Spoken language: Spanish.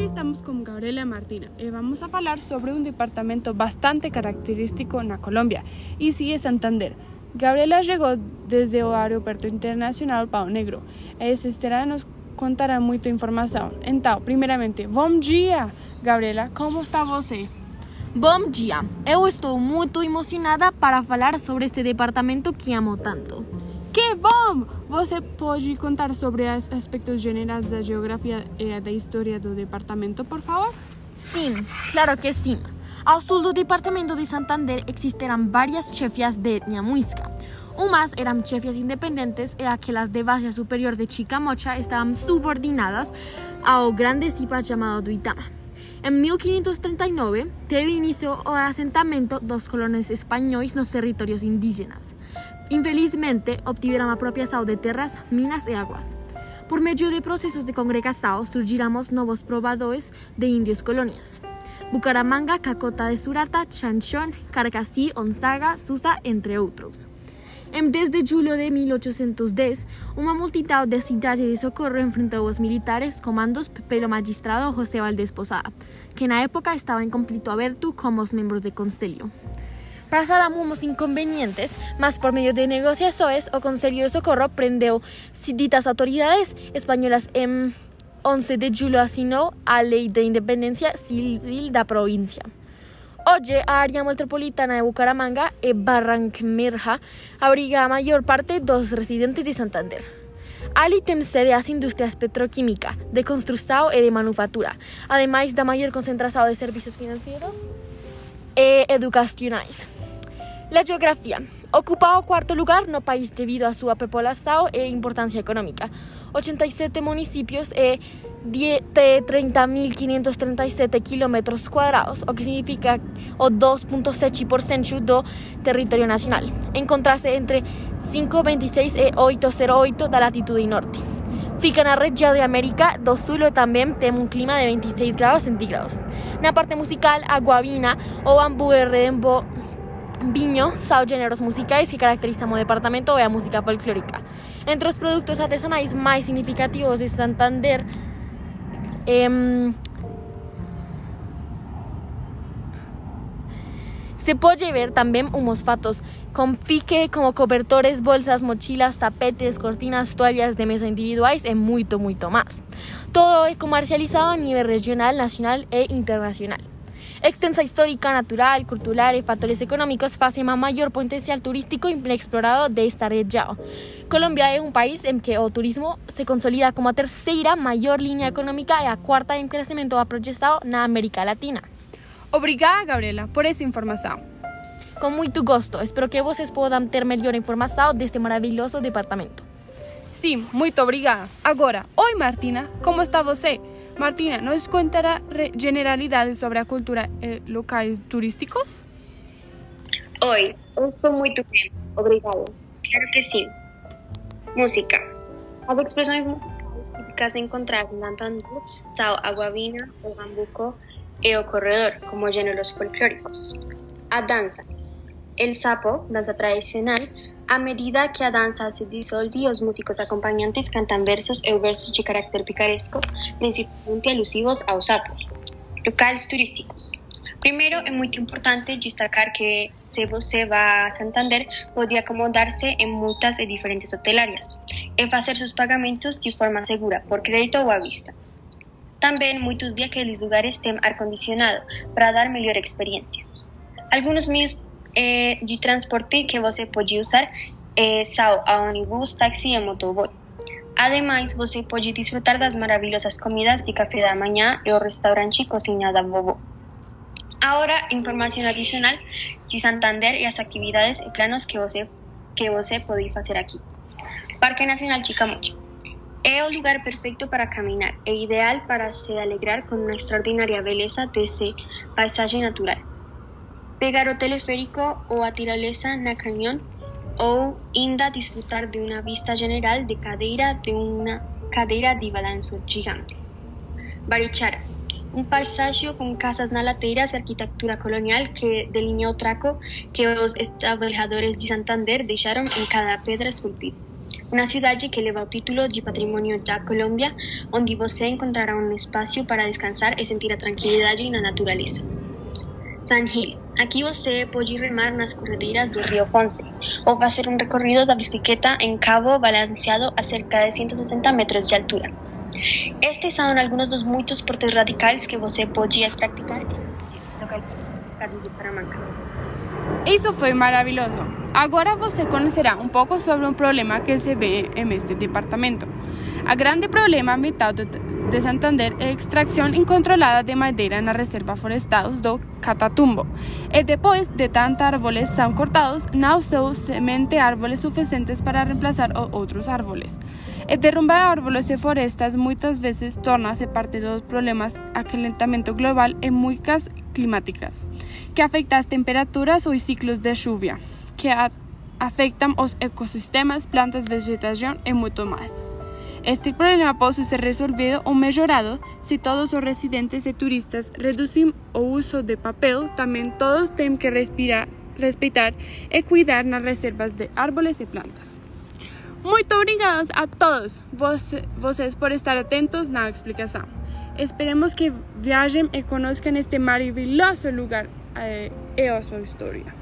Estamos con Gabriela Martina y vamos a hablar sobre un departamento bastante característico na Colombia, y sí es Santander. Gabriela llegó desde el aeropuerto internacional Pau Negro e estará nos contará muita informação. Então, primeiramente, bom dia, Gabriela, como está você? Bom dia! Eu estou muito emocionada para falar sobre este departamento que amo tanto. Bom! Você pode contar sobre os aspectos gerais da geografia e da história do departamento, por favor? Sim, claro que sim. Ao sul do departamento de Santander existirão várias chefias de etnia muisca. Umas eran chefias independentes e aquelas de base superior de Chicamocha estaban subordinadas ao grande cipa chamado Duitama. En 1539 teve inicio o asentamento dos colonos espanhóis nos territorios indígenas. Infelizmente, obtiveron apropiação de terras, minas e aguas. Por medio de procesos de congregação, surgiramos novos probadores de indios colonias. Bucaramanga, Cacota de Surata, Chanchón, Carcassí, Onzaga, Susa, entre outros. Em 10 de julho de 1810, uma multidão de cidade de Socorro enfrentou os militares comandos pelo magistrado José Valdés Posada, que na época estava em conflito aberto com os membros do conselho. Pasaram uns inconvenientes, mas por meio de negociações, o Conselho de Socorro prendeu ditas autoridades espanholas em 11 de julho assinou a Lei de Independência Civil da província. Hoy, a área metropolitana de Bucaramanga e Barranquermerja abriga a mayor parte dos residentes de Santander. Ali tem sede as indústrias petroquímica, de construção e de manufatura, ademais da maior concentração de serviços financeiros e educacionais. La geografía. Ocupa o cuarto lugar no país debido a sua população e importância econômica. 87 municipios e de 30.537 kilómetros cuadrados, o que significa o 2.7% do territorio nacional. Encontrarse entre 526 e 808 da latitude norte. Fica na região de América do Sul e também tem um clima de 26 graus centígrados. Na parte musical, a guabina ou hambúrguer rembo viño são géneros musicais que caracterizam o departamento e música folclórica. Entre os produtos artesanais mais significativos de Santander, eh, se pode ver também uns fatos com fique como cobertores, bolsas, mochilas, tapetes, cortinas, toalhas de mesa individuais e muito, muito mais. Todo é comercializado a nível regional, nacional e internacional. Extensa histórica, natural, cultural y factores económicos hacen un mayor potencial turístico inexplorado de esta región. Colombia es un país en que el turismo se consolida como a tercera mayor línea económica y a cuarta en crecimiento proyectado en América Latina. Obrigada, Gabriela, por esa información. Con mucho gusto. Espero que vocês puedan tener mejor información de este maravilloso departamento. Sí, muy obrigada. Ahora, hoy Martina, ¿cómo está você? Martina, ¿nos contará generalidades sobre la cultura eh, locales turísticos? Oi, estou muito bem, obrigado. Claro que sim. Música. As expressões musicais típicas encontradas em Santander são a guabina, o bambuco e o corredor, como gêneros folclóricos. A dança. El sapo, dança tradicional, a medida que a danza se disolve, los músicos acompañantes cantan versos e versos de carácter picaresco, principalmente alusivos aos sapos. Locales turísticos. Primeiro, é muito importante destacar que se você vai a Santander, pode acomodar-se em muitas e diferentes hotelarias e fazer seus pagamentos de forma segura, por crédito ou à vista. Também, muitos daqueles lugares têm ar-condicionado para dar melhor experiência. Alguns meios eh, de transporte que você pode usar eh, são a ônibus, táxi e motoboy. Ademais, você pode desfrutar das maravilhosas comidas de café da manhã e o restaurante Cozinha Bobo. Agora, informação adicional de Santander e as atividades e planos que você, que você pode fazer aqui. Parque Nacional Chicamocha. É o lugar perfeito para caminhar, é ideal para se alegrar com uma extraordinária beleza desse paisagem natural. Pegar o teleférico o a tirolesa na cañón ou ainda disfrutar de uma vista general de cadeira de uma cadeira de balanço gigante. Barichara, um paisagem com casas na lateiras e arquitetura colonial que delinea o traco que os establecedores de Santander deixaram em cada pedra esculpida. uma cidade que leva o título de Patrimônio da Colômbia, onde você encontrará um espaço para descansar e sentir a tranquilidade na natureza. San Gil. Aqui você pode remar nas corredeiras do Rio Fonse ou fazer um recorrido da bicicleta em cabo balanceado a cerca de 160 metros de altura. Estes são alguns dos muitos esportes radicais que você pode praticar no localidade de Paramanca. Isso foi maravilhoso. Agora você conhecerá um pouco sobre um problema que se vê em este departamento. O grande problema ambiental de Santander extração incontrolada de madeira na reserva florestal do Catatumbo. E depois de tantos árvores são cortados, não são semente árvores suficientes para reemplazar outros árvores. E derrubar árvores e florestas muitas vezes torna-se parte dos problemas aquecimento global e muitas climáticas, que afetam as temperaturas ou os ciclos de chuva, que afetam os ecossistemas, plantas, vegetação e muito mais. Este problema pode ser resolvido ou melhorado se todos os residentes e turistas reduzem o uso de papel. Também todos têm que respirar, respeitar e cuidar nas reservas de árvores e plantas. Muito obrigados a todos vocês por estar atentos na explicação. Esperemos que viajem e conozcan este maravilloso lugar eh, e a su historia.